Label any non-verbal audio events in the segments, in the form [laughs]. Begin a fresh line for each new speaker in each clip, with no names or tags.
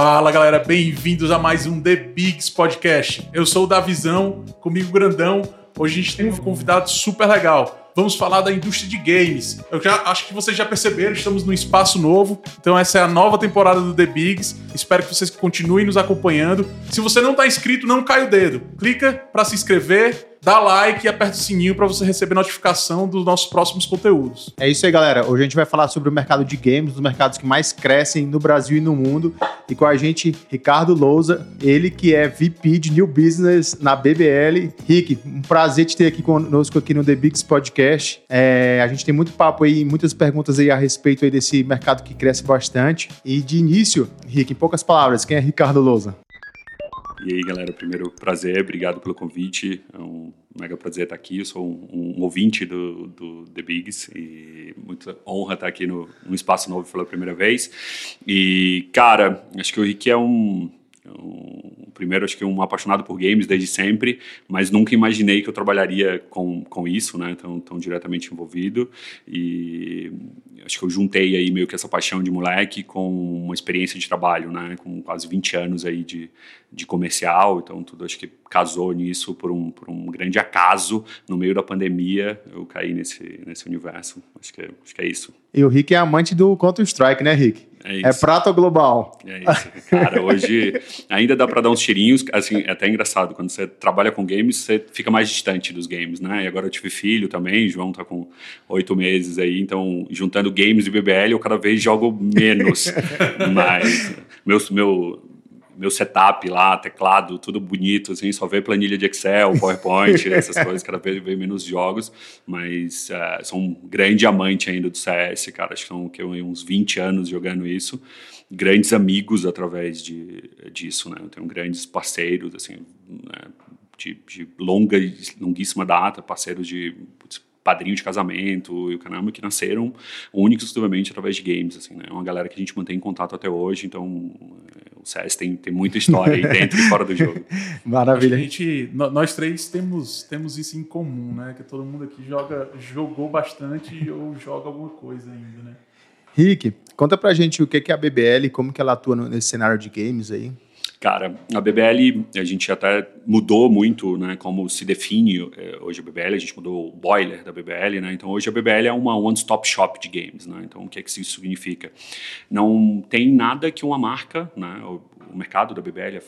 Fala galera, bem-vindos a mais um The Bigs Podcast. Eu sou o Davizão, comigo Grandão. Hoje a gente tem um convidado super legal. Vamos falar da indústria de games. Eu já acho que vocês já perceberam, estamos num espaço novo. Então essa é a nova temporada do The Bigs. Espero que vocês continuem nos acompanhando. Se você não está inscrito, não cai o dedo. Clica para se inscrever dá like e aperta o sininho para você receber notificação dos nossos próximos conteúdos.
É isso aí, galera. Hoje a gente vai falar sobre o mercado de games, dos mercados que mais crescem no Brasil e no mundo. E com a gente, Ricardo Louza, ele que é VP de New Business na BBL. Rick, um prazer te ter aqui conosco aqui no The Bigs Podcast. É, a gente tem muito papo aí, muitas perguntas aí a respeito aí desse mercado que cresce bastante. E de início, Rick, em poucas palavras, quem é Ricardo Louza?
E aí, galera, primeiro prazer, obrigado pelo convite. É um mega prazer estar aqui. Eu sou um, um ouvinte do, do, The Bigs e muita honra estar aqui no, num espaço novo pela primeira vez. E, cara, acho que o Rick é um, um, primeiro, acho que um apaixonado por games desde sempre, mas nunca imaginei que eu trabalharia com, com isso, né? Tão, tão diretamente envolvido. E acho que eu juntei aí meio que essa paixão de moleque com uma experiência de trabalho, né? Com quase 20 anos aí de, de comercial, então tudo acho que casou nisso por um, por um grande acaso. No meio da pandemia, eu caí nesse, nesse universo. Acho que, é, acho que é isso.
E o Rick é amante do Counter-Strike, né, Rick? É, é prata global?
É isso. Cara, hoje ainda dá para dar uns tirinhos. Assim, é até engraçado. Quando você trabalha com games, você fica mais distante dos games, né? E agora eu tive filho também. João tá com oito meses aí. Então, juntando games e BBL, eu cada vez jogo menos. [laughs] Mas meu, meu, meu setup lá, teclado, tudo bonito, assim, só ver planilha de Excel, PowerPoint, [laughs] essas coisas, cada vez vem menos jogos, mas uh, sou um grande amante ainda do CS, cara, acho que são que, uns 20 anos jogando isso, grandes amigos através de, disso, né, eu tenho grandes parceiros, assim, né, de, de longa, longuíssima data, parceiros de putz, padrinho de casamento e o caramba, que nasceram únicos exclusivamente através de games, assim, né? É uma galera que a gente mantém em contato até hoje, então o CS tem, tem muita história aí dentro e fora do jogo. [laughs]
Maravilha. A gente, nós três temos, temos isso em comum, né? Que todo mundo aqui joga, jogou bastante ou joga alguma coisa ainda, né?
Rick, conta pra gente o que é a BBL, como que ela atua nesse cenário de games aí.
Cara, a BBL, a gente até mudou muito, né, como se define eh, hoje a BBL, a gente mudou o boiler da BBL, né, então hoje a BBL é uma one-stop shop de games, né, então o que é que isso significa? Não tem nada que uma marca, né, o, o mercado da BBL é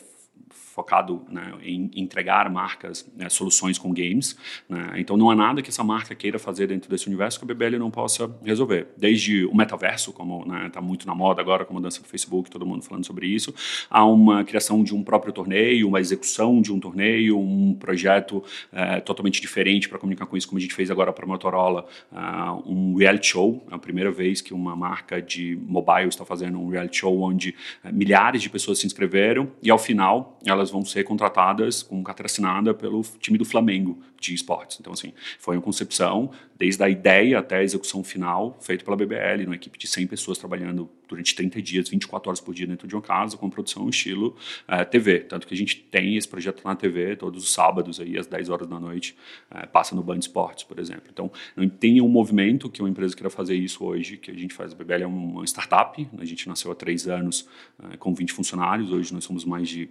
focado né, em entregar marcas, né, soluções com games. Né? Então não há nada que essa marca queira fazer dentro desse universo que a BBL não possa resolver. Desde o metaverso, como está né, muito na moda agora, como a dança do Facebook, todo mundo falando sobre isso, há uma criação de um próprio torneio, uma execução de um torneio, um projeto é, totalmente diferente para comunicar com isso, como a gente fez agora para a Motorola, uh, um reality show. É a primeira vez que uma marca de mobile está fazendo um reality show onde uh, milhares de pessoas se inscreveram e ao final ela elas vão ser contratadas com carteira assinada pelo time do Flamengo de esportes. Então, assim, foi uma concepção, desde a ideia até a execução final, feito pela BBL, uma equipe de 100 pessoas trabalhando durante 30 dias, 24 horas por dia dentro de uma casa, com produção estilo eh, TV. Tanto que a gente tem esse projeto na TV todos os sábados, aí, às 10 horas da noite, uh, passa no Band Esportes, por exemplo. Então, não tem um movimento que uma empresa queira fazer isso hoje, que a gente faz. A BBL é uma startup, a gente nasceu há três anos uh, com 20 funcionários, hoje nós somos mais de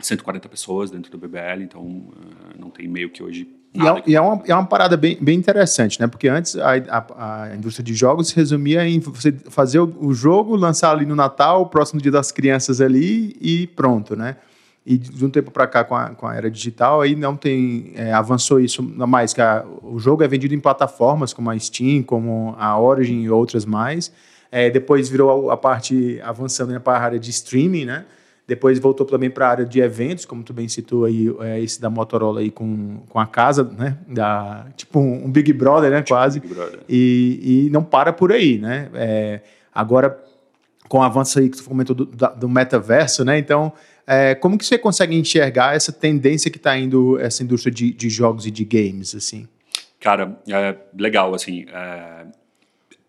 140 pessoas dentro do BBL, então uh, não tem meio que hoje.
E é, e é, uma, é uma parada bem, bem interessante, né? Porque antes a, a, a, indústria de jogos se resumia em você fazer o, o, jogo, lançar ali no Natal, próximo dia das crianças ali e pronto, né? E de um tempo para cá, com a, com a era digital, aí não tem. É, avançou isso mais, que a, o jogo é vendido em plataformas como a Steam, como a Origin e outras mais. É, depois virou a, a parte avançando para a área de streaming, né? Depois voltou também para a área de eventos, como tu bem citou aí, é, esse da Motorola aí com, com a casa, né? Da, tipo um, um Big Brother, né? Tipo quase. Brother. E, e não para por aí, né? É, agora, com o avanço aí que tu comentou do, do metaverso, né? Então, é, como que você consegue enxergar essa tendência que está indo essa indústria de, de, jogos e de games, assim?
Cara, é legal, assim, é,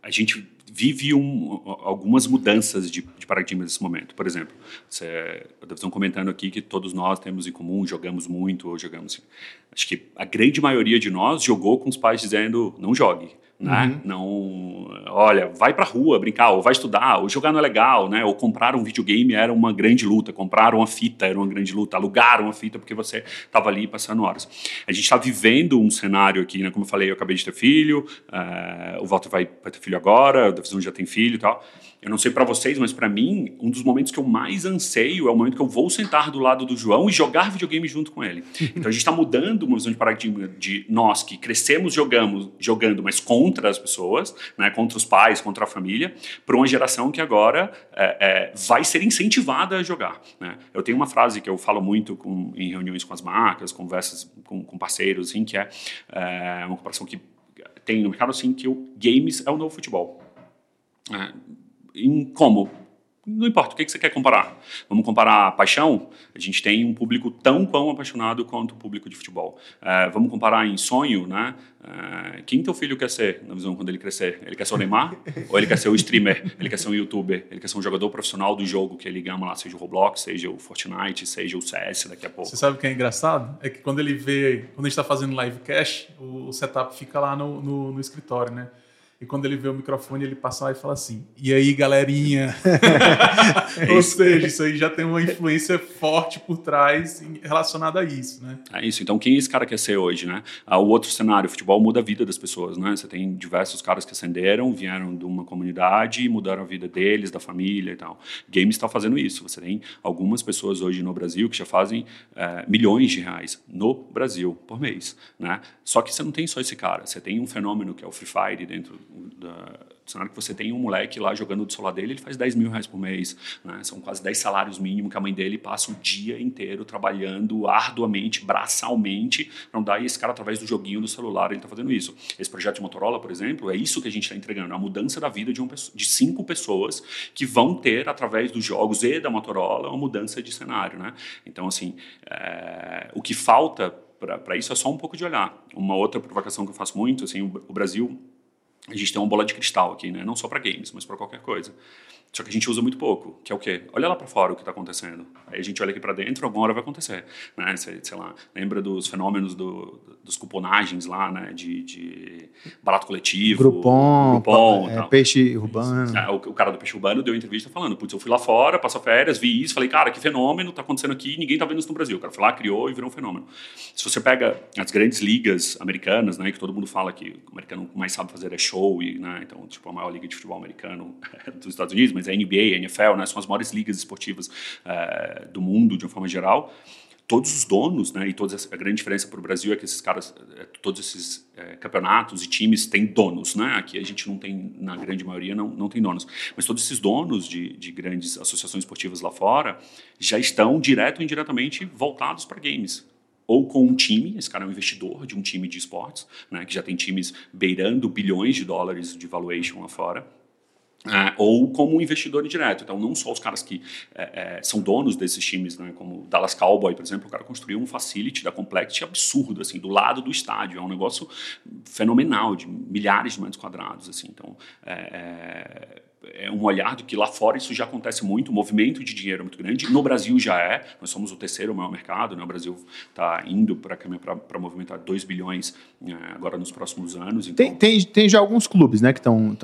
a gente vive um, algumas mudanças de, de, paradigma nesse momento. Por exemplo, você, estão comentando aqui que todos nós temos em comum, jogamos muito ou jogamos. Acho que a grande maioria de nós jogou com os pais dizendo não jogue né? Uhum. Não, olha, vai para rua brincar, ou vai estudar, ou jogar não é legal, né? Ou comprar um videogame era uma grande luta, comprar uma fita era uma grande luta, alugar uma fita porque você estava ali passando horas. A gente está vivendo um cenário aqui, né? Como eu falei, eu acabei de ter filho, uh, o Walter vai, vai ter filho agora, o Davidson já tem filho e tal. Eu não sei para vocês, mas para mim, um dos momentos que eu mais anseio é o momento que eu vou sentar do lado do João e jogar videogame junto com ele. [laughs] Então a gente está mudando uma visão de paradigma de nós que crescemos jogamos, jogando, mas contra as pessoas, né, contra os pais, contra a família, para uma geração que agora é, é, vai ser incentivada a jogar. Né? Eu tenho uma frase que eu falo muito com, em reuniões com as marcas, conversas com, com parceiros, assim, que é, é uma comparação que tem no mercado assim que o games é o novo futebol. É, em como? Não importa, o que você quer comparar? Vamos comparar paixão? A gente tem um público tão quão apaixonado quanto o público de futebol. É, vamos comparar em sonho, né? É, quem teu filho quer ser na visão quando ele crescer? Ele quer ser o Neymar? ou ele quer ser o streamer? Ele quer ser um youtuber? Ele quer ser um jogador profissional do jogo que ele gama lá, seja o Roblox, seja o Fortnite, seja o CS daqui a pouco.
Você sabe o que é engraçado? É que quando ele vê, quando a gente está fazendo live cash, o setup fica lá no, no, no escritório, né? E quando ele vê o microfone, ele passa lá e fala assim: E aí, galerinha? [laughs] Ou seja, isso aí já tem uma influência forte por trás relacionada a isso, né?
É isso. Então, quem esse cara quer ser hoje, né? Ah, o outro cenário, o futebol muda a vida das pessoas, né? Você tem diversos caras que ascenderam, vieram de uma comunidade e mudaram a vida deles, da família e tal. Games está fazendo isso. Você tem algumas pessoas hoje no Brasil que já fazem é, milhões de reais no Brasil por mês, né? Só que você não tem só esse cara. Você tem um fenômeno que é o Free Fire dentro da, cenário que você tem um moleque lá jogando do celular dele, ele faz 10 mil reais por mês. Né? São quase 10 salários mínimos que a mãe dele passa o dia inteiro trabalhando arduamente, braçalmente, para dar esse cara através do joguinho do celular, ele está fazendo isso. Esse projeto de Motorola, por exemplo, é isso que a gente está entregando, a mudança da vida de, um, de cinco pessoas que vão ter, através dos jogos e da Motorola, uma mudança de cenário. Né? Então, assim, é, o que falta para isso é só um pouco de olhar. Uma outra provocação que eu faço muito, assim, o, o Brasil a gente tem uma bola de cristal aqui, né? Não só para games, mas para qualquer coisa. Só que a gente usa muito pouco, que é o quê? Olha lá para fora o que está acontecendo. Aí a gente olha aqui para dentro, alguma hora vai acontecer. Né? Sei, sei lá, lembra dos fenômenos do, dos cuponagens lá, né? De, de barato coletivo.
Groupon, Groupon é, peixe urbano.
É, o, o, cara do peixe urbano deu entrevista falando, putz, eu fui lá fora, passou férias, vi isso, falei, cara, que fenômeno está acontecendo aqui, ninguém está vendo isso no Brasil. O cara foi lá, criou e virou um fenômeno. Se você pega as grandes ligas americanas, né? Que todo mundo fala que o americano mais sabe fazer é show, e, né? Então, tipo, a maior liga de futebol americano [laughs] dos Estados Unidos, mas a NBA, a NFL, né, são as maiores ligas esportivas uh, do mundo de uma forma geral. Todos os donos, né, e toda a grande diferença para o Brasil é que esses caras, eh, todos esses é, campeonatos e times têm donos, né? Aqui a gente não tem, na grande maioria, não, não tem donos. Mas todos esses donos de, de grandes associações esportivas lá fora já estão direto ou indiretamente voltados para games ou com um time, esse cara é um investidor de um time de esportes, né, que já tem times beirando bilhões de dólares de valuation lá fora, é, ou como investidor indireto. Então, não só os caras que é, é, são donos desses times, né, como Dallas Cowboy, por exemplo, o cara construiu um facility da Complexity absurdo, assim, do lado do estádio. É um negócio fenomenal, de milhares de metros quadrados. Assim. Então, é, é um olhar do que lá fora isso já acontece muito, o movimento de dinheiro é muito grande. No Brasil já é, nós somos o terceiro maior mercado, né? o Brasil está indo para movimentar 2 bilhões é, agora nos próximos anos.
Então... Tem, tem, tem, já alguns clubes né, que estão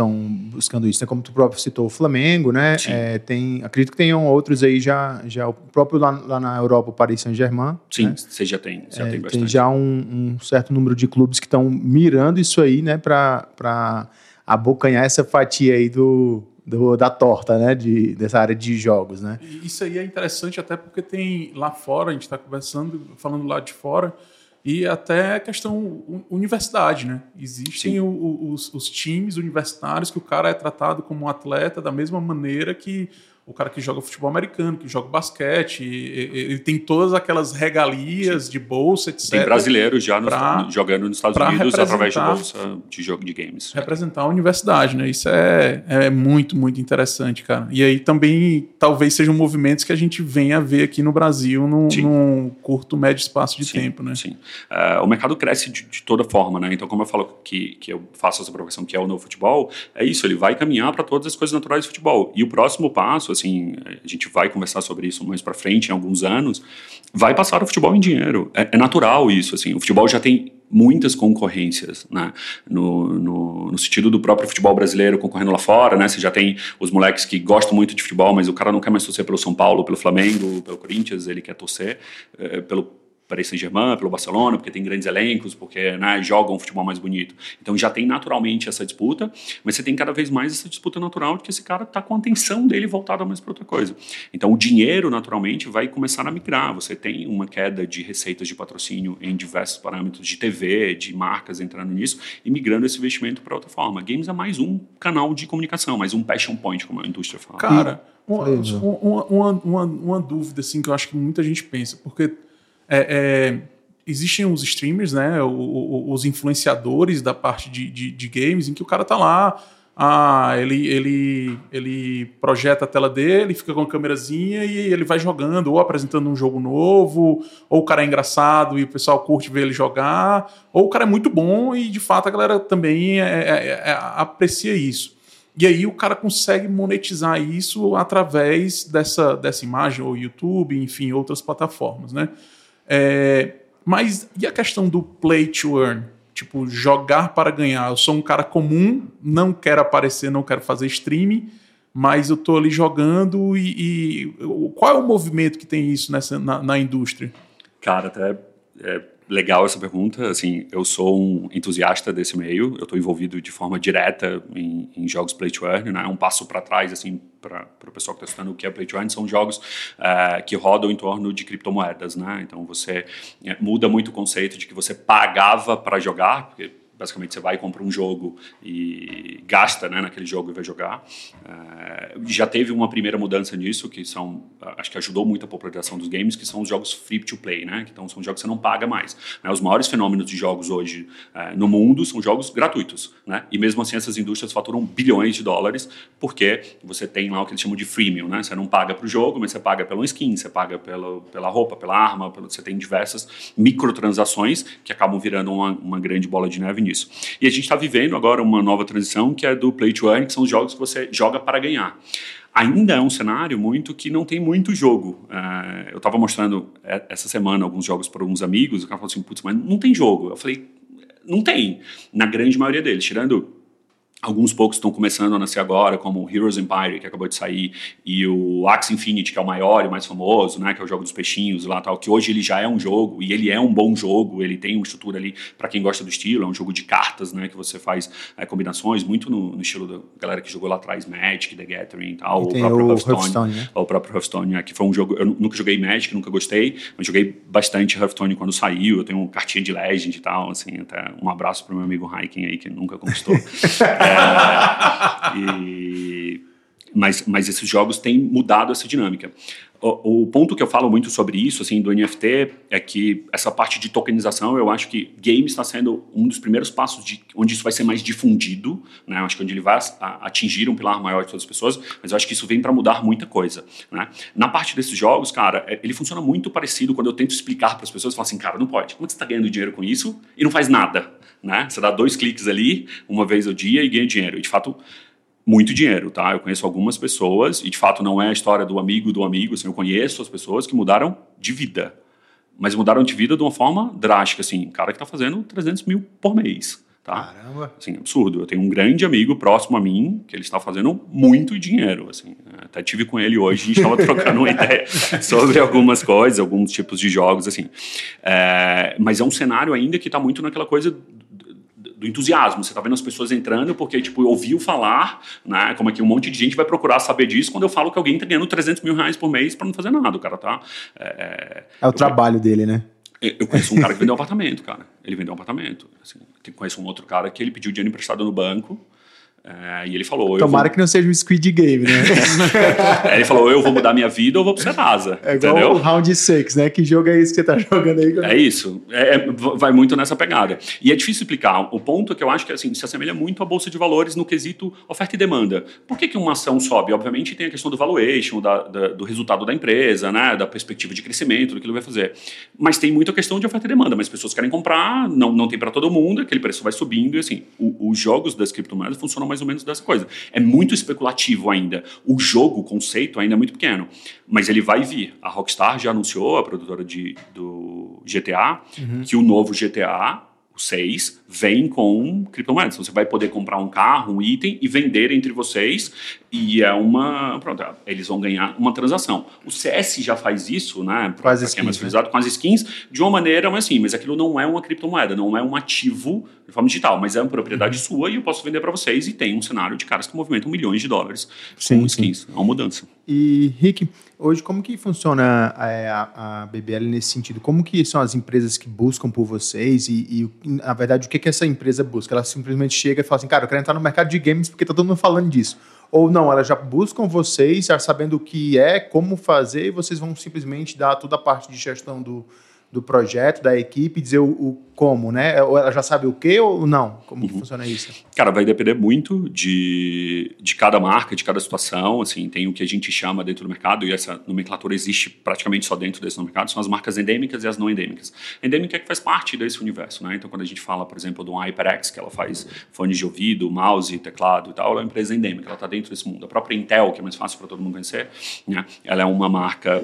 buscando isso, né? como tu próprio citou, o Flamengo, né? É, tem, acredito que tenham outros aí já, já o próprio lá, lá na Europa, o Paris Saint-Germain.
Sim, né? você já tem, já
é,
tem bastante.
Tem já um, um certo número de clubes que estão mirando isso aí né, para abocanhar essa fatia aí do do, da torta, né? De, dessa área de jogos, né?
Isso aí é interessante até porque tem lá fora, a gente está conversando, falando lá de fora, e até questão universidade, né? Existem o, os, os, times universitários que o cara é tratado como um atleta da mesma maneira que o cara que joga futebol americano, que joga basquete, ele tem todas aquelas regalias Sim. de bolsa, etc.
Tem brasileiros já pra, jogando nos Estados Unidos através de bolsa de jogo de games.
Representar a universidade, né? Isso é, é muito, muito interessante, cara. E aí também talvez sejam movimentos que a gente venha a ver aqui no Brasil num, num curto, médio espaço de
sim,
tempo, né?
Sim. Uh, o mercado cresce de, de, toda forma, né? Então, como eu falo que, que eu faço essa provocação que é o novo futebol, é isso, ele vai caminhar para todas as coisas naturais do futebol. E o próximo passo, assim, a gente vai conversar sobre isso mais para frente, em alguns anos, vai passar o futebol em dinheiro. É, é, natural isso, assim. O futebol já tem muitas concorrências, né? No, no, no, sentido do próprio futebol brasileiro concorrendo lá fora, né? Você já tem os moleques que gostam muito de futebol, mas o cara não quer mais torcer pelo São Paulo, pelo Flamengo, pelo Corinthians, ele quer torcer é, pelo Paris Saint-Germain, pelo Barcelona, porque tem grandes elencos, porque né, jogam um futebol mais bonito. Então já tem naturalmente essa disputa, mas você tem cada vez mais essa disputa natural de que esse cara está com a atenção dele voltada mais para outra coisa. Então o dinheiro naturalmente vai começar a migrar. Você tem uma queda de receitas de patrocínio em diversos parâmetros de TV, de marcas entrando nisso e migrando esse investimento para outra forma. Games é mais um canal de comunicação, mais um passion point, como a indústria fala.
Cara, uma, uma, uma, uma dúvida assim que eu acho que muita gente pensa, porque é, é, existem os streamers, né, os influenciadores da parte de, de, de, games, em que o cara tá lá, ah, ele, ele, ele projeta a tela dele, fica com a câmerazinha e ele vai jogando, ou apresentando um jogo novo, ou o cara é engraçado e o pessoal curte ver ele jogar, ou o cara é muito bom e de fato a galera também é, é, é, aprecia isso. E aí o cara consegue monetizar isso através dessa, dessa imagem, ou YouTube, enfim, outras plataformas, né? É, mas e a questão do play to earn? Tipo, jogar para ganhar. Eu sou um cara comum, não quero aparecer, não quero fazer streaming, mas eu tô ali jogando e, e qual é o movimento que tem isso nessa, na, na indústria?
Cara, até é, legal essa pergunta. Assim, eu sou um entusiasta desse meio. Eu estou envolvido de forma direta em, em, jogos play to earn, né? Um passo para trás, assim, para o pessoal que está estudando o que é play to earn, são jogos uh, que rodam em torno de criptomoedas, né? Então você é, muda muito o conceito de que você pagava para jogar, porque basicamente você vai e compra um jogo e gasta né, naquele jogo e vai jogar. Uh, já teve uma primeira mudança nisso, que são, acho que ajudou muito a popularização dos games, que são os jogos free to play, né? Então são jogos que você não paga mais. Né? Os maiores fenômenos de jogos hoje uh, no mundo são jogos gratuitos, né? E mesmo assim essas indústrias faturam bilhões de dólares porque você tem lá o que eles chamam de freemium, né? Você não paga para o jogo, mas você paga pela skin, você paga pela, pela roupa, pela arma, pelo, você tem diversas microtransações que acabam virando uma, uma grande bola de neve nisso. E a gente está vivendo agora uma nova transição que é do play to earn, que são os jogos que você joga para ganhar ainda é um cenário muito que não tem muito jogo. Uh, eu estava mostrando é, essa semana alguns jogos para alguns amigos, o cara falou assim, putz, mas não tem jogo. Eu falei, não tem, na grande maioria deles, tirando Alguns poucos estão começando a nascer agora, como Heroes Empire, que acabou de sair, e o Axie Infinity, que é o maior e mais famoso, né, que é o jogo dos peixinhos lá tal, que hoje ele já é um jogo, e ele é um bom jogo, ele tem uma estrutura ali para quem gosta do estilo, é um jogo de cartas, né, que você faz é, combinações, muito no, no, estilo da galera que jogou lá atrás, Magic, The Gathering e tal,
e o próprio
o
Hearthstone, Hearthstone né?
o próprio Hearthstone, né, que foi um jogo, eu nunca joguei Magic, nunca gostei, mas joguei bastante Hearthstone quando saiu, eu tenho uma cartinha de Legend e tal, assim, até um abraço pro meu amigo Hiking aí, que nunca conquistou. é, [laughs] [laughs] e, mas, mas esses jogos têm mudado essa dinâmica. O, o, ponto que eu falo muito sobre isso, assim, do NFT, é que essa parte de tokenização, eu acho que game está sendo um dos primeiros passos de onde isso vai ser mais difundido, né? Eu acho que onde ele vai atingir um pilar maior de todas as pessoas, mas eu acho que isso vem para mudar muita coisa, né? Na parte desses jogos, cara, é, ele funciona muito parecido quando eu tento explicar para as pessoas, eu falo assim, cara, não pode. Como é que você está ganhando dinheiro com isso e não faz nada, né? Você dá dois cliques ali, uma vez ao dia e ganha dinheiro. E de fato, muito dinheiro, tá? Eu conheço algumas pessoas, e de fato não é a história do amigo do amigo, assim, eu conheço as pessoas que mudaram de vida. Mas mudaram de vida de uma forma drástica, assim, cara que está fazendo 300 mil por mês, tá?
Caramba!
Assim, absurdo. Eu tenho um grande amigo próximo a mim que ele está fazendo muito dinheiro, assim. Até tive com ele hoje, a gente estava [laughs] trocando uma ideia sobre algumas coisas, alguns tipos de jogos, assim. É, mas é um cenário ainda que está muito naquela coisa do entusiasmo. Você está vendo as pessoas entrando porque, tipo, ouviu falar, né? Como é que um monte de gente vai procurar saber disso quando eu falo que alguém está ganhando 300 mil reais por mês para não fazer nada. O cara tá.
É, é, é o trabalho dele, né?
Eu conheço um cara que vendeu um apartamento, cara. Ele vendeu um apartamento. Assim, conheço um outro cara que ele pediu dinheiro emprestado no banco É, e ele falou.
Tomara
vou...
que não seja um Squid Game, né?
é, [laughs] ele falou: eu vou mudar minha vida ou vou pro Serasa.
É igual entendeu? o Round 6, né? Que jogo é esse que você tá [laughs] jogando aí?
É isso. É, é vai muito nessa pegada. E é difícil explicar. O ponto é que eu acho que assim, se assemelha muito à Bolsa de Valores no quesito oferta e demanda. Por que, que uma ação sobe? Obviamente tem a questão do valuation, da, da, do resultado da empresa, né? da perspectiva de crescimento, do que ele vai fazer. Mas tem muita questão de oferta e demanda. Mas pessoas querem comprar, não, não tem para todo mundo, aquele preço vai subindo. E assim, o, os jogos das criptomoedas funcionam mais ou menos dessa coisa é muito especulativo ainda. O jogo, o conceito ainda é muito pequeno, mas ele vai vir. A Rockstar já anunciou, a produtora de, do GTA, uhum. que o novo GTA o 6 vem com criptomoedas. Então, você vai poder comprar um carro, um item e vender entre vocês e é uma. Pronto, eles vão ganhar uma transação. O CS já faz isso, né?
Com as skins.
É né? com as skins, de uma maneira, mas assim, mas aquilo não é uma criptomoeda, não é um ativo de forma digital, mas é uma propriedade uhum. sua e eu posso vender para vocês e tem um cenário de caras que movimentam milhões de dólares sim, com skins. Sim. É uma mudança.
E, Rick, hoje como que funciona é, a, a, BBL nesse sentido? Como que são as empresas que buscam por vocês e, e na verdade, o que, que essa empresa busca? Ela simplesmente chega e fala assim, cara, eu quero entrar no mercado de games porque tá todo mundo falando disso ou não, elas já buscam vocês, já sabendo o que é, como fazer, e vocês vão simplesmente dar toda a parte de gestão do, do projeto, da equipe, dizer o, o como, né? Ou ela já sabe o que ou não? Como uhum. funciona isso?
Cara, vai depender muito de, de cada marca, de cada situação. Assim, tem o que a gente chama dentro do mercado, e essa nomenclatura existe praticamente só dentro desse mercado, são as marcas endêmicas e as não endêmicas. Endêmica é que faz parte desse universo, né? Então, quando a gente fala, por exemplo, do HyperX, que ela faz fones de ouvido, mouse, teclado e tal, ela é uma empresa endêmica, ela está dentro desse mundo. A própria Intel, que é mais fácil para todo mundo conhecer, né? ela é uma marca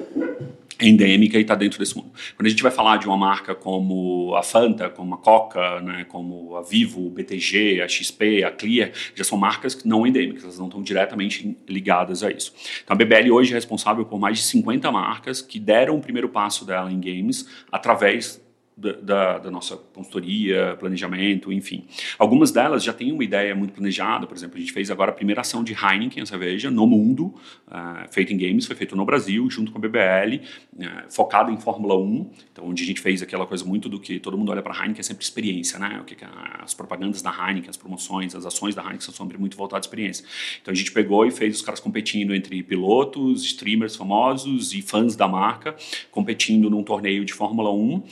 endêmica e está dentro desse mundo. Quando a gente vai falar de uma marca como a Fanta, como a Coca, né, como a Vivo, o BTG, a XP, a Clear, já são marcas não endêmicas, elas não estão diretamente ligadas a isso. Então a BBL hoje é responsável por mais de 50 marcas que deram o primeiro passo dela em games através da, da, nossa consultoria, planejamento, enfim. Algumas delas já têm uma ideia muito planejada, por exemplo, a gente fez agora a primeira ação de Heineken, a cerveja, no mundo, uh, em games, foi feito no Brasil, junto com a BBL, uh, eh, focado em Fórmula 1, então onde a gente fez aquela coisa muito do que todo mundo olha para Heineken é sempre experiência, né? O que, que as propagandas da Heineken, as promoções, as ações da Heineken são sempre muito voltadas à experiência. Então a gente pegou e fez os caras competindo entre pilotos, streamers famosos e fãs da marca, competindo num torneio de Fórmula 1, uh,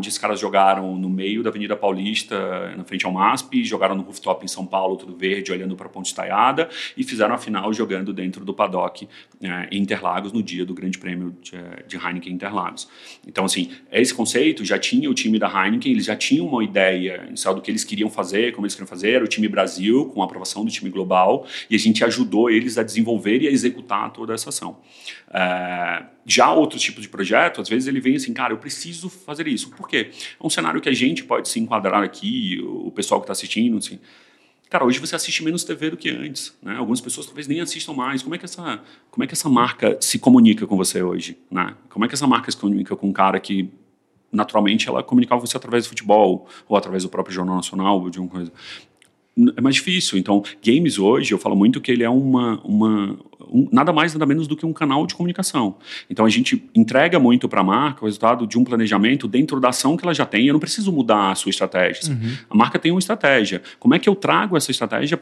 onde esses caras jogaram no meio da Avenida Paulista, na frente ao MASP, jogaram no rooftop em São Paulo, tudo verde, olhando para a Ponte Estaiada, e fizeram a final jogando dentro do paddock é, em Interlagos, no dia do Grande Prêmio de, de Heineken Interlagos. Então, assim, esse conceito já tinha o time da Heineken, eles já tinham uma ideia inicial do que eles queriam fazer, como eles queriam fazer, era o time Brasil, com a aprovação do time global, e a gente ajudou eles a desenvolver e a executar toda essa ação. É, já outros tipos de projeto, às vezes ele vem assim, cara, eu preciso fazer isso. Por quê? É um cenário que a gente pode se enquadrar aqui, o pessoal que está assistindo, assim, cara, hoje você assiste menos TV do que antes, né? Algumas pessoas talvez nem assistam mais. Como é que essa, como é que essa marca se comunica com você hoje, né? Como é que essa marca se comunica com um cara que naturalmente ela comunicava com você através do futebol ou através do próprio jornal nacional ou de alguma coisa é mais difícil. Então, games hoje, eu falo muito que ele é uma, uma um, nada mais, nada menos do que um canal de comunicação. Então, a gente entrega muito para a marca o resultado de um planejamento dentro da ação que ela já tem. Eu não preciso mudar a sua estratégia. Uhum. A marca tem uma estratégia. Como é que eu trago essa estratégia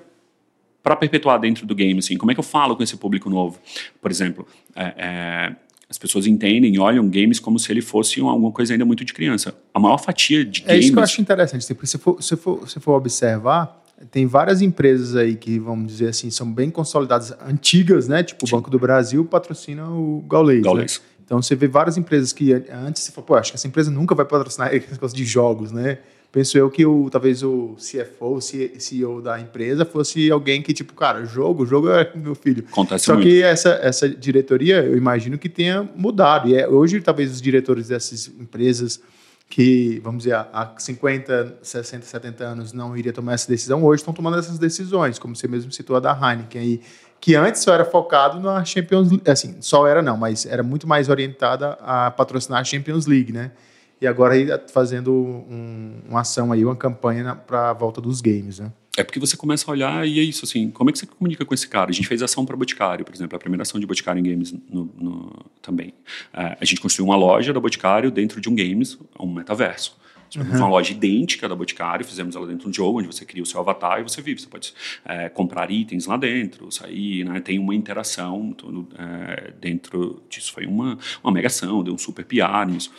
para perpetuar dentro do game? Assim? Como é que eu falo com esse público novo? Por exemplo, é, é, as pessoas entendem, olham games como se ele fosse alguma coisa ainda muito de criança. A maior fatia de games...
É isso que eu acho interessante. Porque se for, se for, se for observar, tem várias empresas aí que, vamos dizer assim, são bem consolidadas, antigas, né? Tipo Sim. o Banco do Brasil patrocina o Gaulês. Gaulês. Né? Então você vê várias empresas que antes você fala, pô, acho que essa empresa nunca vai patrocinar [laughs] esse negócio de jogos, né? Penso eu que o, talvez o CFO, o CEO da empresa fosse alguém que, tipo, cara, jogo, jogo é meu filho.
Acontece
Só
muito.
que essa, essa diretoria, eu imagino que tenha mudado. E é, hoje, talvez, os diretores dessas empresas que, vamos dizer, há 50, 60, 70 anos não iria tomar essa decisão, hoje estão tomando essas decisões, como você mesmo citou a da Heineken aí, que antes só era focado na Champions League, assim, só era não, mas era muito mais orientada a patrocinar a Champions League, né? E agora aí fazendo um, uma ação aí, uma campanha para a volta dos games, né?
É porque você começa a olhar e é isso, assim, como é que você comunica com esse cara? A gente fez ação para Boticário, por exemplo, a primeira ação de Boticário em games no, no, também. É, a gente construiu uma loja da Boticário dentro de um games, um metaverso. Nós uhum. uma loja idêntica da Boticário, fizemos ela dentro de um jogo, onde você cria o seu avatar e você vive. Você pode é, comprar itens lá dentro, sair, né? tem uma interação tudo, é, dentro disso. Foi uma, uma mega ação, deu um super PR nisso.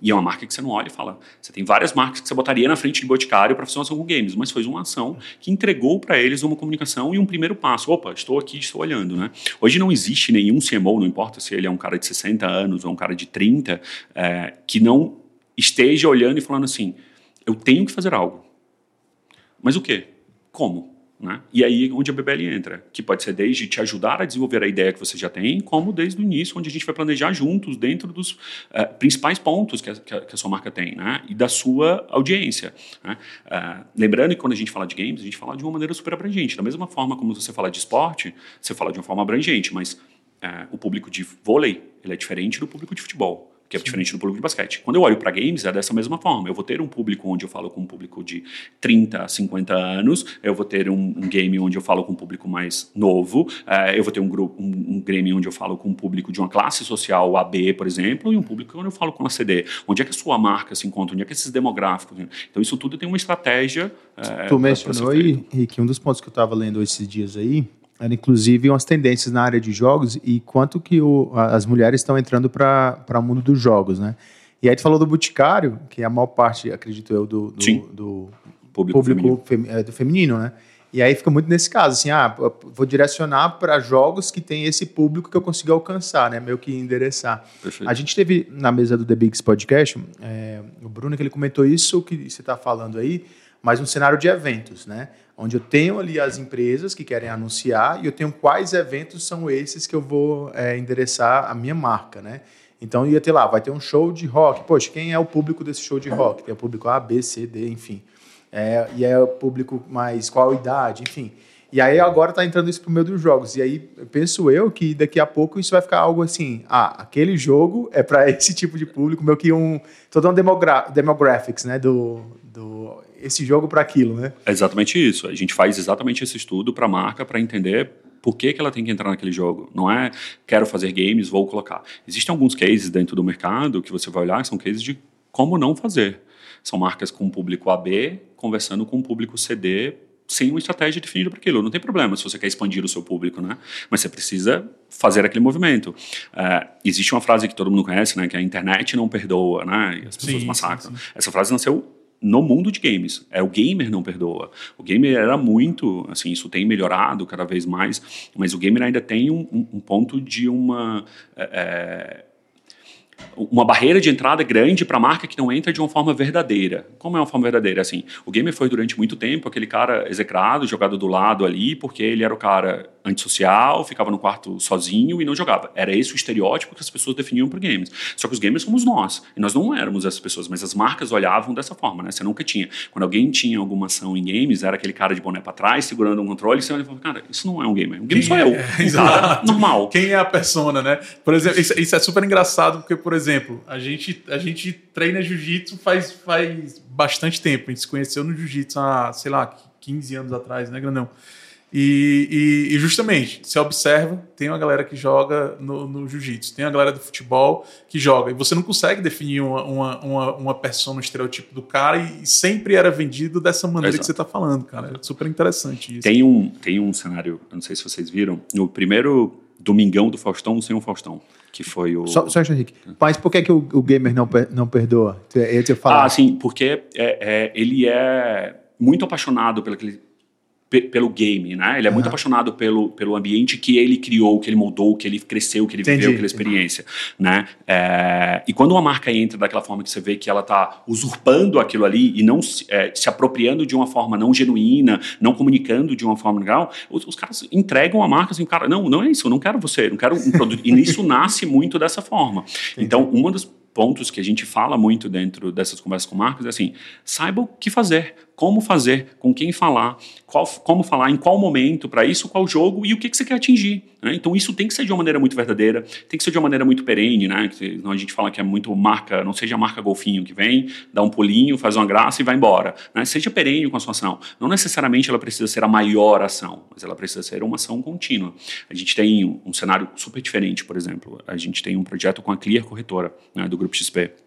E é uma marca que você não olha e fala. Você tem várias marcas que você botaria na frente de Boticário para fazer uma ação com games, mas foi uma ação que entregou para eles uma comunicação e um primeiro passo. Opa, estou aqui, estou olhando. Né? Hoje não existe nenhum CMO, não importa se ele é um cara de 60 anos ou um cara de 30, é, que não esteja olhando e falando assim: eu tenho que fazer algo. Mas o quê? Como? Né? E aí onde a BBL entra, que pode ser desde te ajudar a desenvolver a ideia que você já tem, como desde o início, onde a gente vai planejar juntos dentro dos uh, principais pontos que a, que, a, sua marca tem, né? e da sua audiência. Né? Uh, lembrando que quando a gente fala de games, a gente fala de uma maneira super abrangente. Da mesma forma como você fala de esporte, você fala de uma forma abrangente, mas uh, o público de vôlei ele é diferente do público de futebol que é diferente do público de basquete. Quando eu olho para games, é dessa mesma forma. Eu vou ter um público onde eu falo com um público de 30, 50 anos, eu vou ter um, um game onde eu falo com um público mais novo, uh, eu vou ter um, grupo, um, um, game onde eu falo com um público de uma classe social AB, por exemplo, e um público onde eu falo com a CD. Onde é que a sua marca se encontra? Onde é que esses demográficos? Então, isso tudo tem uma estratégia.
Uh, tu mencionou aí, que um dos pontos que eu estava lendo esses dias aí, inclusive umas tendências na área de jogos e quanto que o, as mulheres estão entrando para o mundo dos jogos, né? E aí tu falou do Boticário, que é a maior parte, acredito eu, do, do, do público, público feminino. do feminino, né? E aí fica muito nesse caso, assim, ah, vou direcionar para jogos que tem esse público que eu consigo alcançar, né? Meio que endereçar. Perfeito. A gente teve na mesa do The Bigs Podcast, é, o Bruno que ele comentou isso que você está falando aí, mas um cenário de eventos, né? Onde eu tenho ali as empresas que querem anunciar e eu tenho quais eventos são esses que eu vou é, endereçar a minha marca, né? Então ia ter lá, vai ter um show de rock. Poxa, quem é o público desse show de rock? Tem o público A, B, C, D, enfim. É, e é o público mais qual idade, enfim. E aí agora está entrando isso para o meio dos jogos. E aí penso eu que daqui a pouco isso vai ficar algo assim: ah, aquele jogo é para [laughs] esse tipo de público, meio que um. Todo um demogra demographics, né? Do esse jogo para aquilo, né?
É exatamente isso. A gente faz exatamente esse estudo para a marca para entender por que, que ela tem que entrar naquele jogo. Não é quero fazer games, vou colocar. Existem alguns cases dentro do mercado que você vai olhar que são cases de como não fazer. São marcas com público AB conversando com público CD sem uma estratégia definida para aquilo. Não tem problema se você quer expandir o seu público, né? Mas você precisa fazer aquele movimento. Uh, existe uma frase que todo mundo conhece, né? Que a internet não perdoa, né? E as pessoas sim, massacram. Sim, sim. Essa frase nasceu no mundo de games. É o gamer não perdoa. O gamer era muito, assim, isso tem melhorado cada vez mais, mas o gamer ainda tem um, um, ponto de uma é, uma barreira de entrada grande para a marca que não entra de uma forma verdadeira. Como é uma forma verdadeira? Assim, o gamer foi durante muito tempo aquele cara execrado, jogado do lado ali, porque ele era o cara antissocial, ficava no quarto sozinho e não jogava. Era esse o estereótipo que as pessoas definiam para games. Só que os gamers somos nós. E nós não éramos essas pessoas, mas as marcas olhavam dessa forma, né? Você nunca tinha. Quando alguém tinha alguma ação em games, era aquele cara de boné para trás, segurando um controle, e você olha e fala, cara, isso não é um gamer. Um gamer sou é? eu. Um [laughs] cara normal.
Quem é a persona, né? Por exemplo, isso, isso é super engraçado, porque, por exemplo, a gente, a gente treina jiu-jitsu faz, faz bastante tempo. A gente se conheceu no jiu-jitsu há, sei lá, 15 anos atrás, né, Grandão? E, e, e, justamente, você observa, tem uma galera que joga no, no jiu-jitsu, tem a galera do futebol que joga, e você não consegue definir uma, uma, uma, uma persona, um estereotipo do cara, e, e sempre era vendido dessa maneira Exato. que você está falando, cara. É super interessante isso.
Tem um, tem um cenário, não sei se vocês viram, no primeiro Domingão do Faustão sem o Faustão, que foi o.
Só, só Henrique, mas por que, que o, o gamer não, não perdoa?
Eu te falar. Ah, sim, porque é, é, ele é muito apaixonado pelo pelo game, né? Ele é uhum. muito apaixonado pelo, pelo ambiente que ele criou, que ele moldou, que ele cresceu, que ele Entendi. viveu aquela experiência, né? É, e quando uma marca entra daquela forma que você vê que ela está usurpando aquilo ali e não é, se apropriando de uma forma não genuína, não comunicando de uma forma legal, os, os, caras entregam a marca assim, cara, não, não é isso, eu não quero você, eu não quero um produto. e isso nasce muito dessa forma. Entendi. Então, uma dos pontos que a gente fala muito dentro dessas conversas com marcas é assim, saiba o que fazer, como fazer, com quem falar, qual, como falar, em qual momento, para isso, qual jogo e o que, que você quer atingir. Né? Então isso tem que ser de uma maneira muito verdadeira, tem que ser de uma maneira muito perene, né? Senão a gente fala que é muito marca, não seja marca golfinho que vem, dá um pulinho, faz uma graça e vai embora. Né? Seja perene com a sua ação. Não necessariamente ela precisa ser a maior ação, mas ela precisa ser uma ação contínua. A gente tem um cenário super diferente, por exemplo. A gente tem um projeto com a Clear Corretora, né, do Grupo XP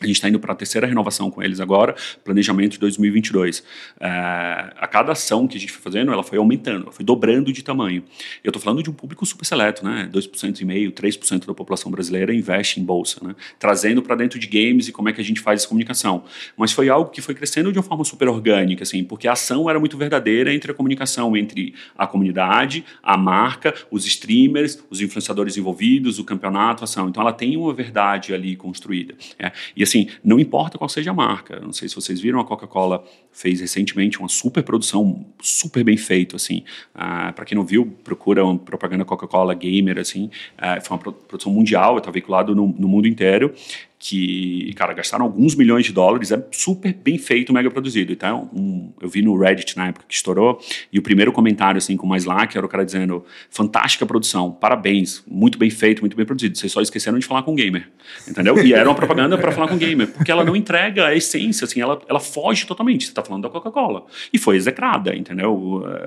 A gente está indo para a terceira renovação com eles agora, planejamento de 2022. É, a cada ação que a gente foi fazendo, ela foi aumentando, ela foi dobrando de tamanho. Eu estou falando de um público super seleto, né? 2% e meio, 3% da população brasileira investe em bolsa, né? Trazendo para dentro de games e como é que a gente faz essa comunicação. Mas foi algo que foi crescendo de uma forma super orgânica, assim, porque a ação era muito verdadeira entre a comunicação entre a comunidade, a marca, os streamers, os influenciadores envolvidos, o campeonato, a ação. Então ela tem uma verdade ali construída. É. E assim, não importa qual seja a marca. Não sei se vocês viram, a Coca-Cola fez recentemente uma super produção, super bem feito, assim. Ah, para quem não viu, procura uma propaganda Coca-Cola Gamer, assim. Ah, foi uma produção mundial, está veiculado no, no mundo inteiro que, cara, gastaram alguns milhões de dólares, é super bem feito, mega produzido. Então, um, eu vi no Reddit na época que estourou, e o primeiro comentário, assim, com mais lá, que era o cara dizendo, fantástica produção, parabéns, muito bem feito, muito bem produzido, vocês só esqueceram de falar com o gamer, entendeu? E era uma propaganda para falar com o gamer, porque ela não entrega a essência, assim, ela, ela foge totalmente, você está falando da Coca-Cola. E foi execrada, entendeu?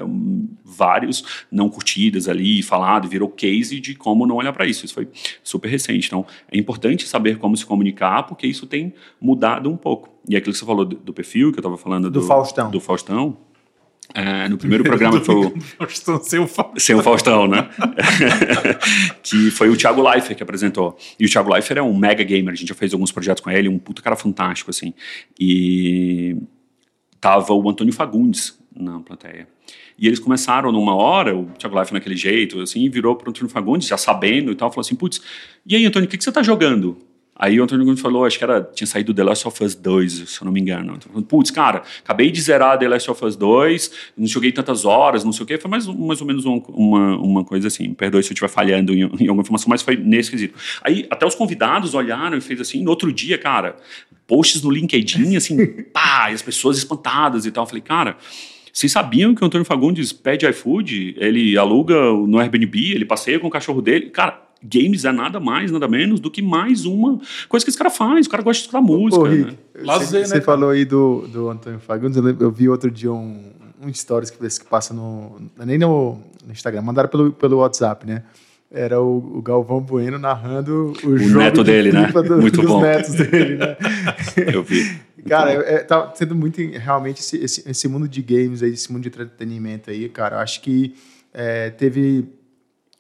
Um, vários não curtidas ali, falado, virou case de como não olhar para isso, isso foi super recente. Então, é importante saber como se comunicar comunicar, porque isso tem mudado um pouco. E aquilo que você falou do, do perfil, que eu estava falando do,
do, Faustão.
Do Faustão é, no primeiro programa que foi [laughs] o.
Faustão, sem o Faustão.
Faustão, né? [laughs] que foi o Thiago Leifert que apresentou. E o Thiago Leifert é um mega gamer, a gente já fez alguns projetos com ele, um puta cara fantástico, assim. E tava o Antônio Fagundes na plateia. E eles começaram numa hora, o Thiago Leifert naquele jeito, assim, virou para o Antônio Fagundes, já sabendo e tal, falou assim: putz, e aí, Antônio, o que, que você está jogando? Aí o Antônio Gomes falou, acho que era, tinha saído The Last of Us 2, se eu não me engano. Putz, cara, acabei de zerar The Last of Us 2, não joguei tantas horas, não sei o quê. Foi mais, mais ou menos uma, uma coisa assim. Perdoe se eu estiver falhando em, em, alguma informação, mas foi nesse quesito. Aí até os convidados olharam e fez assim, no outro dia, cara, posts no LinkedIn, assim, [laughs] pá, e as pessoas espantadas e tal. Eu falei, cara... Vocês sabiam que o Antônio Fagundes pede iFood? Ele aluga no Airbnb, ele passeia com o cachorro dele. Cara, games é nada mais, nada menos do que mais uma coisa que esse cara faz. O cara gosta de escutar música. Ô, Rick, né?
Lazer, você, né, falou aí do, do Antônio Fagundes. Eu, eu vi outro dia um, um stories que, que passa no. Nem no, no Instagram, mandaram pelo, pelo WhatsApp, né? Era o, o, Galvão Bueno narrando o, o jogo
neto dele, né?
Do,
muito
dos
bom.
netos dele, né? [laughs]
eu vi.
Cara, é, tá sendo muito realmente esse, esse, esse, mundo de games aí, esse mundo de entretenimento aí, cara. Eu acho que é, teve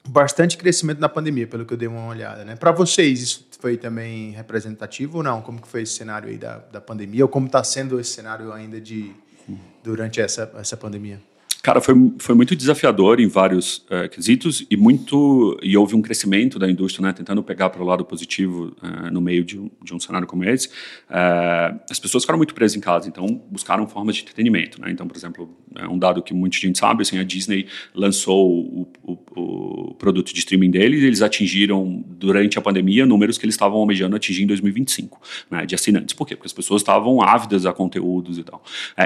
bastante crescimento na pandemia, pelo que eu dei uma olhada, né? Para vocês, isso foi também representativo ou não? Como que foi esse cenário aí da, da pandemia? Ou como está sendo esse cenário ainda de durante essa, essa pandemia?
Cara, foi, foi muito desafiador em vários uh, quesitos e muito e houve um crescimento da indústria, né, tentando pegar para o lado positivo uh, no meio de um, de um cenário como esse. Uh, as pessoas ficaram muito presas em casa, então buscaram formas de entretenimento, né? Então, por exemplo, é um dado que muita gente sabe, assim, a Disney lançou o, o, o produto de streaming deles, e eles atingiram durante a pandemia números que eles estavam almejando atingir em 2025, né, de assinantes. Por quê? Porque as pessoas estavam ávidas a conteúdos e tal.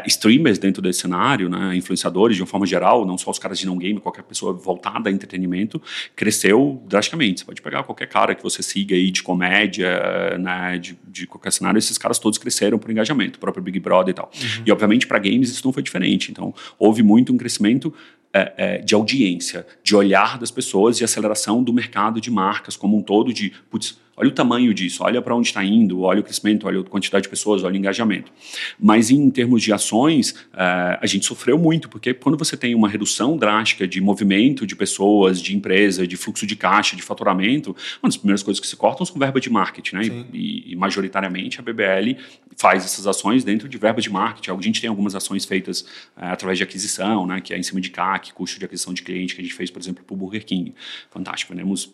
streamers dentro desse cenário, né, influenciadores de uma forma geral, não só os caras de não game, qualquer pessoa voltada a entretenimento, cresceu drasticamente. Você pode pegar qualquer cara que você siga aí de comédia, né, de, de qualquer cenário, esses caras todos cresceram por engajamento, o próprio Big Brother e tal. Uhum. E obviamente para games isso não foi diferente. Então houve muito um crescimento é, é, de audiência, de olhar das pessoas, de aceleração do mercado de marcas como um todo, de putz, olha o tamanho disso, olha para onde está indo, olha o crescimento, olha a quantidade de pessoas, olha o engajamento. Mas em termos de ações, uh, a gente sofreu muito, porque quando você tem uma redução drástica de movimento de pessoas, de empresa, de fluxo de caixa, de faturamento, uma das primeiras coisas que se cortam são verba de marketing, né? E, e, majoritariamente a BBL faz essas ações dentro de verba de marketing. A gente tem algumas ações feitas uh, através de aquisição, né? Que é em cima de CAC, custo de aquisição de cliente, que a gente fez, por exemplo, para o Burger King. Fantástico, vendemos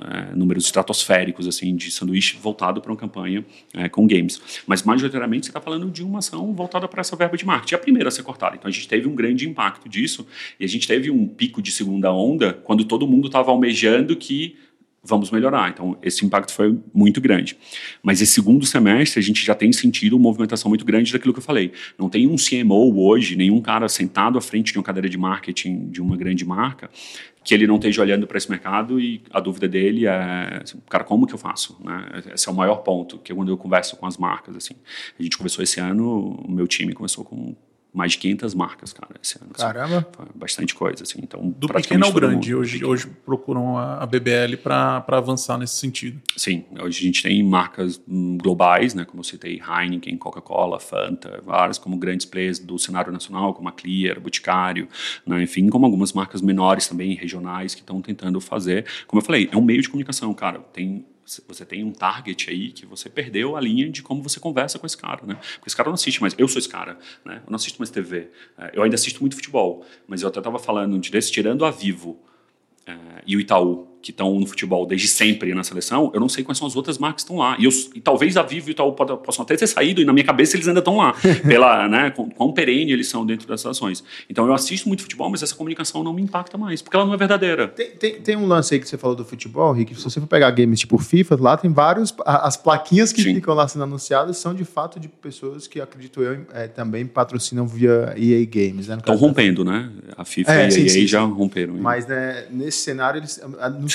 é, números estratosféricos assim de sanduíche voltado para uma campanha é, com games. Mas majoritariamente você está falando de uma ação voltada para essa verba de marketing. A primeira a ser cortada. Então a gente teve um grande impacto disso e a gente teve um pico de segunda onda quando todo mundo estava almejando que vamos melhorar. Então, esse impacto foi muito grande. Mas esse segundo semestre, a gente já tem sentido uma movimentação muito grande daquilo que eu falei. Não tem um CMO hoje, nenhum cara sentado à frente de uma cadeira de marketing de uma grande marca, que ele não esteja olhando para esse mercado e a dúvida dele é, assim, cara, como que eu faço? Né? Esse é o maior ponto, que é quando eu converso com as marcas. Assim. A gente começou esse ano, o meu time começou com mais de 500 marcas, cara, esse ano.
Assim. Caramba!
Assim, bastante coisa, assim. Então,
Do pequeno ao grande, hoje, hoje procuram a, BBL para avançar nesse sentido.
Sim, hoje a gente tem marcas hum, globais, né, como eu citei, Heineken, Coca-Cola, Fanta, várias como grandes players do cenário nacional, como a Clear, Boticário, né, enfim, como algumas marcas menores também, regionais, que estão tentando fazer. Como eu falei, é um meio de comunicação, cara. Tem você tem um target aí que você perdeu a linha de como você conversa com esse cara, né? Porque esse cara não assiste mais, eu sou esse cara, né? Eu não assisto mais TV. É, eu ainda assisto muito futebol, mas eu até estava falando de desse, tirando a Vivo é, e o Itaú, que estão no futebol desde sempre na seleção, eu não sei quais são as outras marcas que estão lá. E, eu, e talvez a Vivo e o Itaú possam até ter saído, e na minha cabeça eles ainda estão lá, [laughs] pela, né, quão perene eles são dentro das ações. Então eu assisto muito futebol, mas essa comunicação não me impacta mais, porque ela não é verdadeira.
Tem, tem, tem um lance aí que você falou do futebol, Rick, se você for pegar games tipo FIFA, lá tem vários, as plaquinhas que Sim. ficam lá sendo anunciadas são de fato de pessoas que, acredito eu, é, também patrocinam via EA Games.
Né, Estão rompendo, né? A FIFA é, e a sim, EA sim, já romperam.
Mas né, nesse cenário eles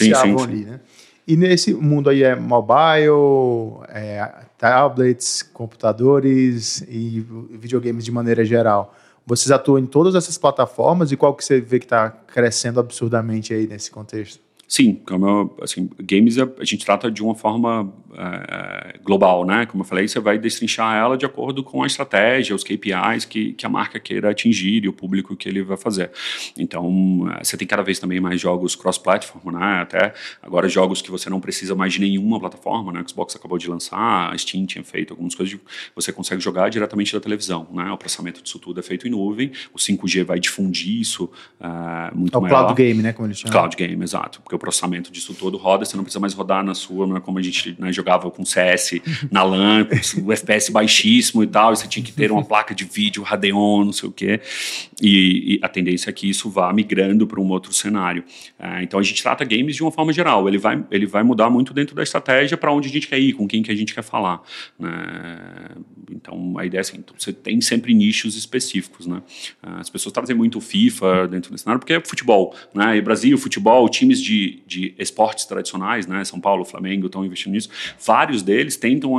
anunciavam ali, né? E nesse mundo aí é mobile, é, tablets, computadores e videogames de maneira geral. Vocês atuam em todas essas plataformas e qual que você vê que está crescendo absurdamente aí nesse contexto?
Sim, como assim, games a, a, gente trata de uma forma é, global, né? Como eu falei, você vai destrinchar ela de acordo com a estratégia, os KPIs que, que a marca queira atingir e o público que ele vai fazer. Então, é, você tem cada vez também mais jogos cross-platform, né? Até agora jogos que você não precisa mais de nenhuma plataforma, né? O Xbox acabou de lançar, a Steam tinha feito algumas coisas, de, você consegue jogar diretamente da televisão, né? O processamento disso tudo é feito em nuvem, o 5G vai difundir isso uh, muito é o
maior. cloud game, né? Como eles chamam.
Cloud game, exato. Porque o processamento disso todo roda, você não precisa mais rodar na sua, não é como a gente né, jogava com CS na LAN, o FPS baixíssimo e tal, e você tinha que ter uma placa de vídeo Radeon, não sei o quê, e, e a tendência é que isso vá migrando para um outro cenário. É, então a gente trata games de uma forma geral, ele vai, ele vai mudar muito dentro da estratégia para onde a gente quer ir, com quem que a gente quer falar. Né? Então a ideia é assim, então, você tem sempre nichos específicos. Né? As pessoas trazem muito FIFA dentro do cenário porque é futebol, né? E Brasil, futebol, times de de, esportes tradicionais, né? São Paulo, Flamengo estão investindo nisso. Vários deles tentam